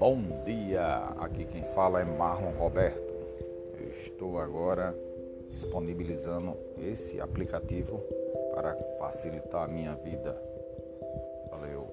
Bom dia! Aqui quem fala é Marlon Roberto. Eu estou agora disponibilizando esse aplicativo para facilitar a minha vida. Valeu!